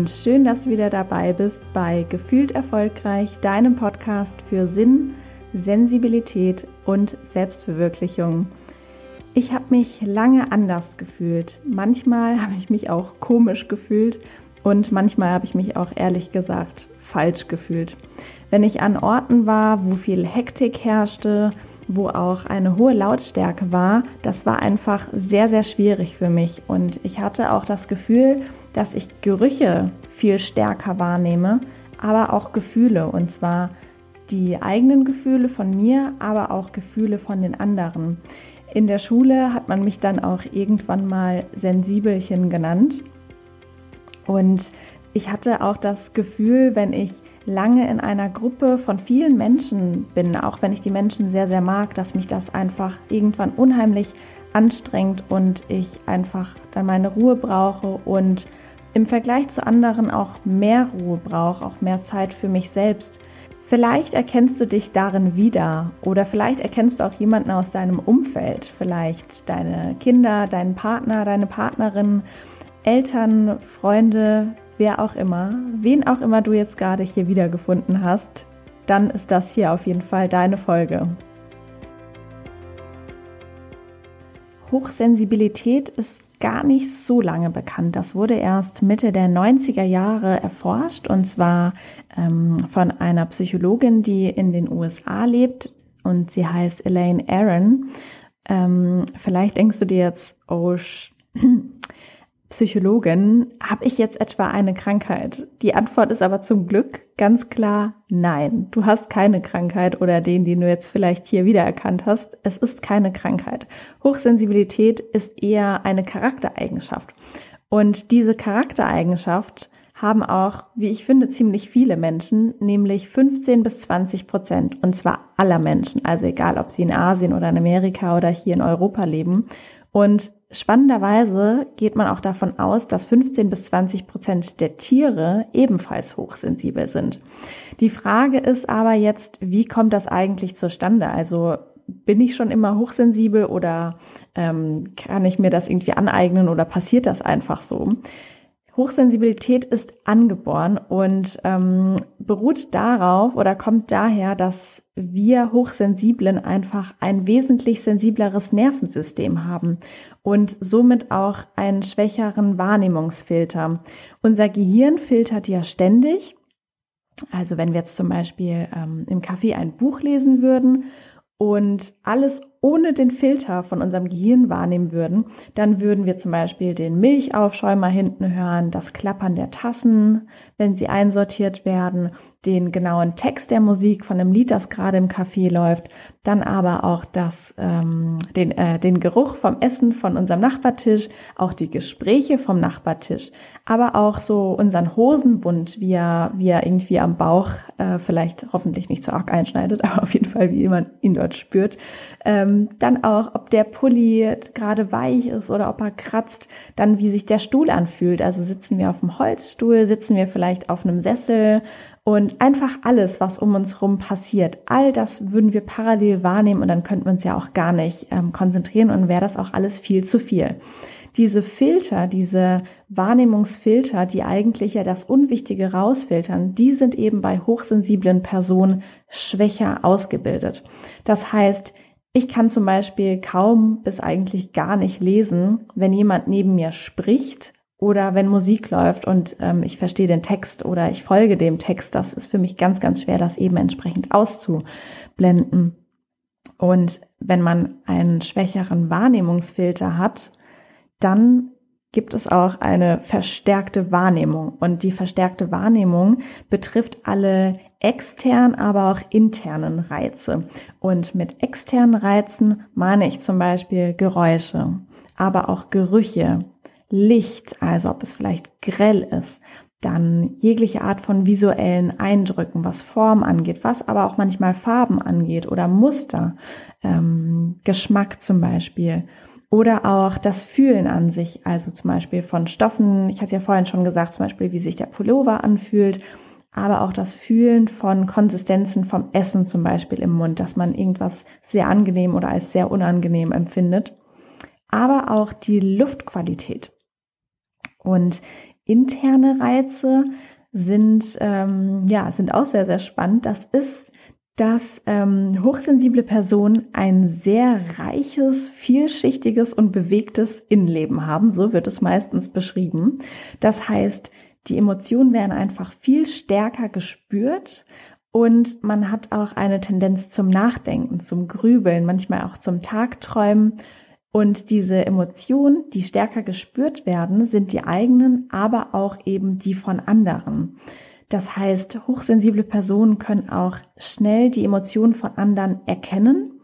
und schön, dass du wieder dabei bist bei Gefühlt Erfolgreich, deinem Podcast für Sinn, Sensibilität und Selbstverwirklichung. Ich habe mich lange anders gefühlt. Manchmal habe ich mich auch komisch gefühlt und manchmal habe ich mich auch ehrlich gesagt falsch gefühlt. Wenn ich an Orten war, wo viel Hektik herrschte, wo auch eine hohe Lautstärke war, das war einfach sehr, sehr schwierig für mich. Und ich hatte auch das Gefühl, dass ich Gerüche viel stärker wahrnehme, aber auch Gefühle. Und zwar die eigenen Gefühle von mir, aber auch Gefühle von den anderen. In der Schule hat man mich dann auch irgendwann mal Sensibelchen genannt. Und ich hatte auch das Gefühl, wenn ich lange in einer Gruppe von vielen Menschen bin, auch wenn ich die Menschen sehr, sehr mag, dass mich das einfach irgendwann unheimlich anstrengt und ich einfach dann meine Ruhe brauche und im Vergleich zu anderen auch mehr Ruhe brauche, auch mehr Zeit für mich selbst. Vielleicht erkennst du dich darin wieder oder vielleicht erkennst du auch jemanden aus deinem Umfeld, vielleicht deine Kinder, deinen Partner, deine Partnerin, Eltern, Freunde, wer auch immer, wen auch immer du jetzt gerade hier wiedergefunden hast, dann ist das hier auf jeden Fall deine Folge. Hochsensibilität ist gar nicht so lange bekannt. Das wurde erst Mitte der 90er Jahre erforscht und zwar ähm, von einer Psychologin, die in den USA lebt und sie heißt Elaine Aaron. Ähm, vielleicht denkst du dir jetzt, oh, Psychologin, habe ich jetzt etwa eine Krankheit? Die Antwort ist aber zum Glück ganz klar nein. Du hast keine Krankheit oder den, den du jetzt vielleicht hier wiedererkannt hast. Es ist keine Krankheit. Hochsensibilität ist eher eine Charaktereigenschaft. Und diese Charaktereigenschaft haben auch, wie ich finde, ziemlich viele Menschen, nämlich 15 bis 20 Prozent. Und zwar aller Menschen. Also egal, ob sie in Asien oder in Amerika oder hier in Europa leben. Und spannenderweise geht man auch davon aus, dass 15 bis 20 Prozent der Tiere ebenfalls hochsensibel sind. Die Frage ist aber jetzt, wie kommt das eigentlich zustande? Also bin ich schon immer hochsensibel oder ähm, kann ich mir das irgendwie aneignen oder passiert das einfach so? Hochsensibilität ist angeboren und ähm, beruht darauf oder kommt daher, dass wir Hochsensiblen einfach ein wesentlich sensibleres Nervensystem haben und somit auch einen schwächeren Wahrnehmungsfilter. Unser Gehirn filtert ja ständig. Also wenn wir jetzt zum Beispiel ähm, im Café ein Buch lesen würden und alles ohne den Filter von unserem Gehirn wahrnehmen würden, dann würden wir zum Beispiel den Milchaufschäumer hinten hören, das Klappern der Tassen, wenn sie einsortiert werden, den genauen Text der Musik von einem Lied, das gerade im Café läuft, dann aber auch das, ähm, den, äh, den Geruch vom Essen von unserem Nachbartisch, auch die Gespräche vom Nachbartisch, aber auch so unseren Hosenbund, wie er, wie er irgendwie am Bauch äh, vielleicht hoffentlich nicht so arg einschneidet, aber auf jeden Fall, wie man ihn dort spürt. Ähm, dann auch, ob der Pulli gerade weich ist oder ob er kratzt, dann wie sich der Stuhl anfühlt. Also sitzen wir auf dem Holzstuhl, sitzen wir vielleicht auf einem Sessel, und einfach alles, was um uns herum passiert, all das würden wir parallel wahrnehmen und dann könnten wir uns ja auch gar nicht ähm, konzentrieren und wäre das auch alles viel zu viel. Diese Filter, diese Wahrnehmungsfilter, die eigentlich ja das Unwichtige rausfiltern, die sind eben bei hochsensiblen Personen schwächer ausgebildet. Das heißt, ich kann zum Beispiel kaum bis eigentlich gar nicht lesen, wenn jemand neben mir spricht oder wenn Musik läuft und ähm, ich verstehe den Text oder ich folge dem Text, das ist für mich ganz, ganz schwer, das eben entsprechend auszublenden. Und wenn man einen schwächeren Wahrnehmungsfilter hat, dann gibt es auch eine verstärkte Wahrnehmung. Und die verstärkte Wahrnehmung betrifft alle externen, aber auch internen Reize. Und mit externen Reizen meine ich zum Beispiel Geräusche, aber auch Gerüche, Licht, also ob es vielleicht grell ist, dann jegliche Art von visuellen Eindrücken, was Form angeht, was aber auch manchmal Farben angeht oder Muster, ähm, Geschmack zum Beispiel. Oder auch das Fühlen an sich, also zum Beispiel von Stoffen. Ich hatte ja vorhin schon gesagt, zum Beispiel, wie sich der Pullover anfühlt, aber auch das Fühlen von Konsistenzen vom Essen zum Beispiel im Mund, dass man irgendwas sehr angenehm oder als sehr unangenehm empfindet. Aber auch die Luftqualität. Und interne Reize sind, ähm, ja, sind auch sehr, sehr spannend. Das ist, dass ähm, hochsensible Personen ein sehr reiches, vielschichtiges und bewegtes Innenleben haben. So wird es meistens beschrieben. Das heißt, die Emotionen werden einfach viel stärker gespürt und man hat auch eine Tendenz zum Nachdenken, zum Grübeln, manchmal auch zum Tagträumen. Und diese Emotionen, die stärker gespürt werden, sind die eigenen, aber auch eben die von anderen. Das heißt, hochsensible Personen können auch schnell die Emotionen von anderen erkennen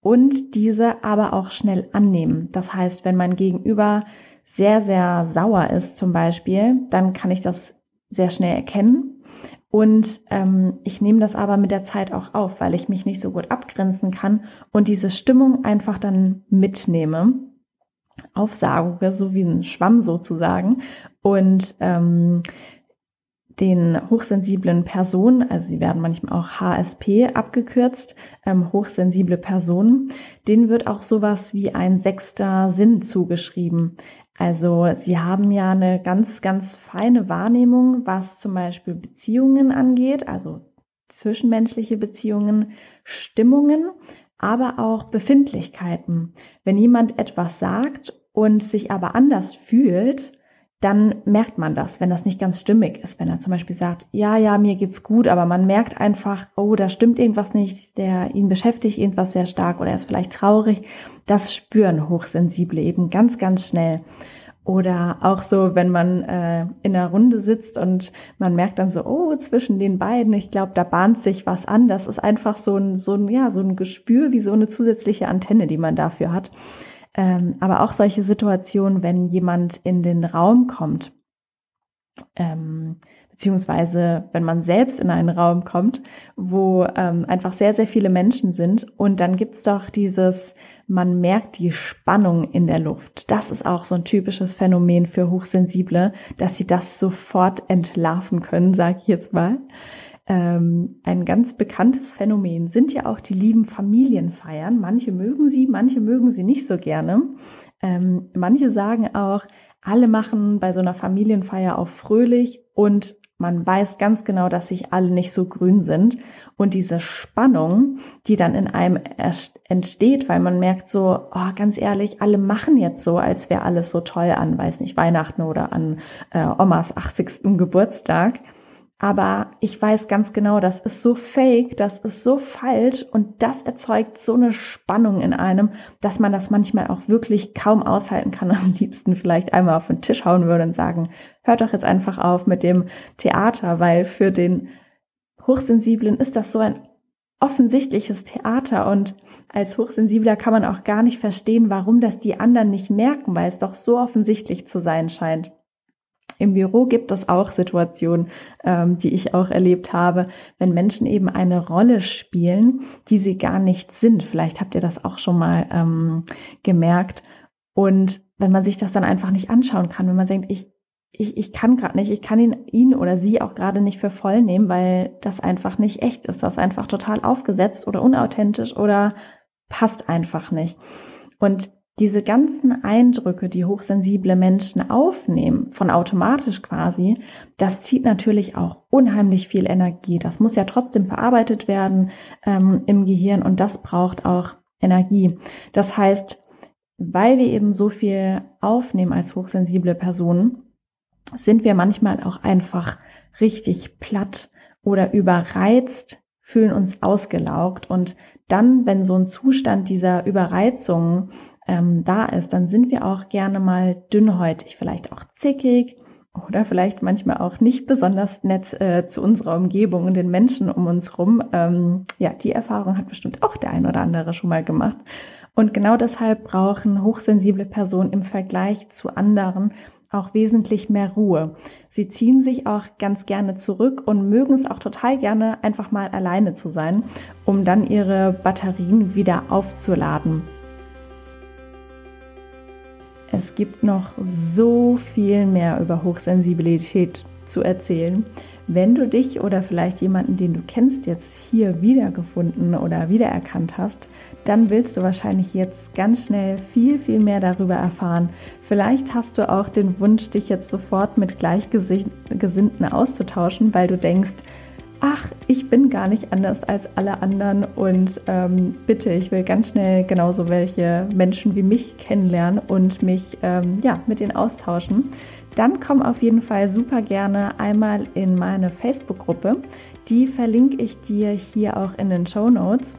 und diese aber auch schnell annehmen. Das heißt, wenn mein Gegenüber sehr, sehr sauer ist zum Beispiel, dann kann ich das sehr schnell erkennen und ähm, ich nehme das aber mit der Zeit auch auf, weil ich mich nicht so gut abgrenzen kann und diese Stimmung einfach dann mitnehme, aufsauge, so wie ein Schwamm sozusagen. Und ähm, den hochsensiblen Personen, also sie werden manchmal auch HSP abgekürzt, ähm, hochsensible Personen, denen wird auch sowas wie ein sechster Sinn zugeschrieben. Also sie haben ja eine ganz, ganz feine Wahrnehmung, was zum Beispiel Beziehungen angeht, also zwischenmenschliche Beziehungen, Stimmungen, aber auch Befindlichkeiten. Wenn jemand etwas sagt und sich aber anders fühlt, dann merkt man das, wenn das nicht ganz stimmig ist. Wenn er zum Beispiel sagt, ja, ja, mir geht's gut, aber man merkt einfach, oh, da stimmt irgendwas nicht, der ihn beschäftigt irgendwas sehr stark oder er ist vielleicht traurig. Das spüren Hochsensible eben ganz, ganz schnell. Oder auch so, wenn man äh, in einer Runde sitzt und man merkt dann so, oh, zwischen den beiden, ich glaube, da bahnt sich was an. Das ist einfach so ein, so ein, ja, so ein Gespür wie so eine zusätzliche Antenne, die man dafür hat. Ähm, aber auch solche Situationen, wenn jemand in den Raum kommt, ähm, beziehungsweise wenn man selbst in einen Raum kommt, wo ähm, einfach sehr, sehr viele Menschen sind und dann gibt's doch dieses, man merkt die Spannung in der Luft. Das ist auch so ein typisches Phänomen für Hochsensible, dass sie das sofort entlarven können, sage ich jetzt mal. Ähm, ein ganz bekanntes Phänomen sind ja auch die lieben Familienfeiern. Manche mögen sie, manche mögen sie nicht so gerne. Ähm, manche sagen auch, alle machen bei so einer Familienfeier auch fröhlich und man weiß ganz genau, dass sich alle nicht so grün sind. Und diese Spannung, die dann in einem entsteht, weil man merkt so, oh, ganz ehrlich, alle machen jetzt so, als wäre alles so toll an, weiß nicht, Weihnachten oder an äh, Omas 80. Geburtstag aber ich weiß ganz genau, das ist so fake, das ist so falsch und das erzeugt so eine Spannung in einem, dass man das manchmal auch wirklich kaum aushalten kann. Am liebsten vielleicht einmal auf den Tisch hauen würde und sagen, hört doch jetzt einfach auf mit dem Theater, weil für den Hochsensiblen ist das so ein offensichtliches Theater und als Hochsensibler kann man auch gar nicht verstehen, warum das die anderen nicht merken, weil es doch so offensichtlich zu sein scheint. Im Büro gibt es auch Situationen, ähm, die ich auch erlebt habe, wenn Menschen eben eine Rolle spielen, die sie gar nicht sind. Vielleicht habt ihr das auch schon mal ähm, gemerkt. Und wenn man sich das dann einfach nicht anschauen kann, wenn man denkt, ich, ich, ich kann gerade nicht, ich kann ihn, ihn oder sie auch gerade nicht für voll nehmen, weil das einfach nicht echt ist, das ist einfach total aufgesetzt oder unauthentisch oder passt einfach nicht. Und diese ganzen Eindrücke, die hochsensible Menschen aufnehmen, von automatisch quasi, das zieht natürlich auch unheimlich viel Energie. Das muss ja trotzdem verarbeitet werden ähm, im Gehirn und das braucht auch Energie. Das heißt, weil wir eben so viel aufnehmen als hochsensible Personen, sind wir manchmal auch einfach richtig platt oder überreizt, fühlen uns ausgelaugt und dann, wenn so ein Zustand dieser Überreizung ähm, da ist, dann sind wir auch gerne mal dünnhäutig, vielleicht auch zickig oder vielleicht manchmal auch nicht besonders nett äh, zu unserer Umgebung und den Menschen um uns rum. Ähm, ja, die Erfahrung hat bestimmt auch der ein oder andere schon mal gemacht. Und genau deshalb brauchen hochsensible Personen im Vergleich zu anderen auch wesentlich mehr Ruhe. Sie ziehen sich auch ganz gerne zurück und mögen es auch total gerne, einfach mal alleine zu sein, um dann ihre Batterien wieder aufzuladen. Es gibt noch so viel mehr über Hochsensibilität zu erzählen. Wenn du dich oder vielleicht jemanden, den du kennst, jetzt hier wiedergefunden oder wiedererkannt hast, dann willst du wahrscheinlich jetzt ganz schnell viel, viel mehr darüber erfahren. Vielleicht hast du auch den Wunsch, dich jetzt sofort mit Gleichgesinnten auszutauschen, weil du denkst, ach, ich bin gar nicht anders als alle anderen und ähm, bitte, ich will ganz schnell genauso welche Menschen wie mich kennenlernen und mich ähm, ja, mit ihnen austauschen. Dann komm auf jeden Fall super gerne einmal in meine Facebook-Gruppe. Die verlinke ich dir hier auch in den Show Notes.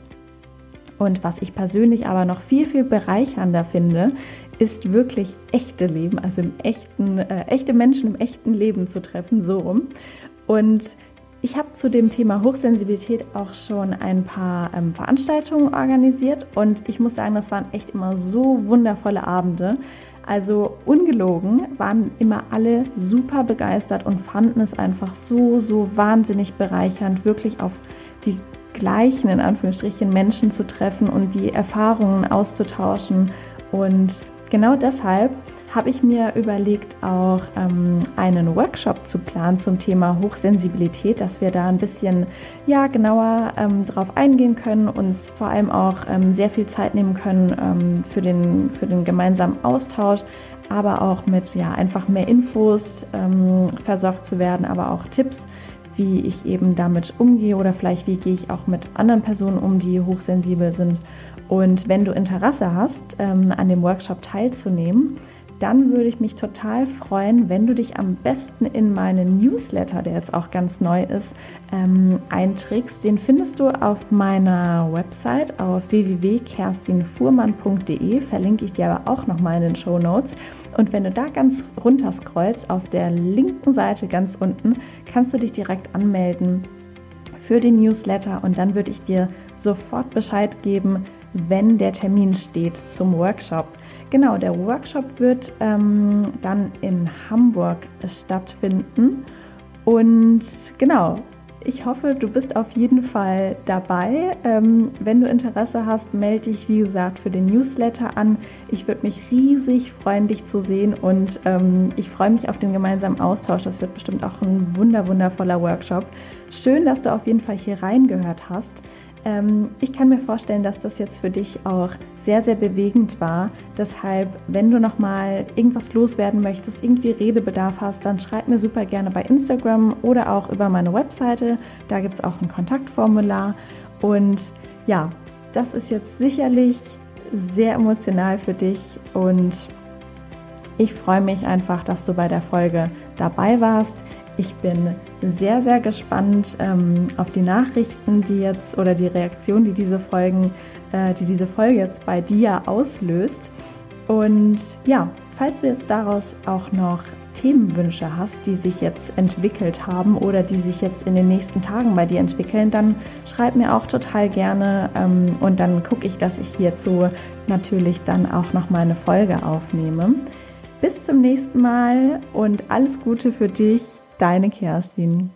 Und was ich persönlich aber noch viel, viel bereichernder finde, ist wirklich echte Leben, also im echten, äh, echte Menschen im echten Leben zu treffen, so rum. Und ich habe zu dem Thema Hochsensibilität auch schon ein paar ähm, Veranstaltungen organisiert und ich muss sagen, das waren echt immer so wundervolle Abende. Also ungelogen waren immer alle super begeistert und fanden es einfach so, so wahnsinnig bereichernd, wirklich auf die gleichen, in Anführungsstrichen, Menschen zu treffen und die Erfahrungen auszutauschen. Und genau deshalb habe ich mir überlegt, auch ähm, einen Workshop zu planen zum Thema Hochsensibilität, dass wir da ein bisschen ja, genauer ähm, drauf eingehen können, uns vor allem auch ähm, sehr viel Zeit nehmen können ähm, für, den, für den gemeinsamen Austausch, aber auch mit ja, einfach mehr Infos ähm, versorgt zu werden, aber auch Tipps, wie ich eben damit umgehe oder vielleicht wie gehe ich auch mit anderen Personen um, die hochsensibel sind. Und wenn du Interesse hast, ähm, an dem Workshop teilzunehmen, dann würde ich mich total freuen, wenn du dich am besten in meinen Newsletter, der jetzt auch ganz neu ist, ähm, einträgst. Den findest du auf meiner Website auf www.kerstinfuhrmann.de. Verlinke ich dir aber auch nochmal in den Show Notes. Und wenn du da ganz runter scrollst, auf der linken Seite ganz unten, kannst du dich direkt anmelden für den Newsletter und dann würde ich dir sofort Bescheid geben, wenn der Termin steht zum Workshop. Genau, der Workshop wird ähm, dann in Hamburg stattfinden. Und genau, ich hoffe, du bist auf jeden Fall dabei. Ähm, wenn du Interesse hast, melde dich, wie gesagt, für den Newsletter an. Ich würde mich riesig freuen, dich zu sehen und ähm, ich freue mich auf den gemeinsamen Austausch. Das wird bestimmt auch ein wunder, wundervoller Workshop. Schön, dass du auf jeden Fall hier reingehört hast. Ähm, ich kann mir vorstellen, dass das jetzt für dich auch sehr, sehr bewegend war. Deshalb, wenn du nochmal irgendwas loswerden möchtest, irgendwie Redebedarf hast, dann schreib mir super gerne bei Instagram oder auch über meine Webseite. Da gibt es auch ein Kontaktformular. Und ja, das ist jetzt sicherlich sehr emotional für dich und ich freue mich einfach, dass du bei der Folge dabei warst. Ich bin sehr, sehr gespannt ähm, auf die Nachrichten, die jetzt oder die Reaktion, die diese Folgen, äh, die diese Folge jetzt bei dir auslöst. Und ja, falls du jetzt daraus auch noch Themenwünsche hast, die sich jetzt entwickelt haben oder die sich jetzt in den nächsten Tagen bei dir entwickeln, dann schreib mir auch total gerne ähm, und dann gucke ich, dass ich hierzu natürlich dann auch noch mal eine Folge aufnehme. Bis zum nächsten Mal und alles Gute für dich deine Kerstin.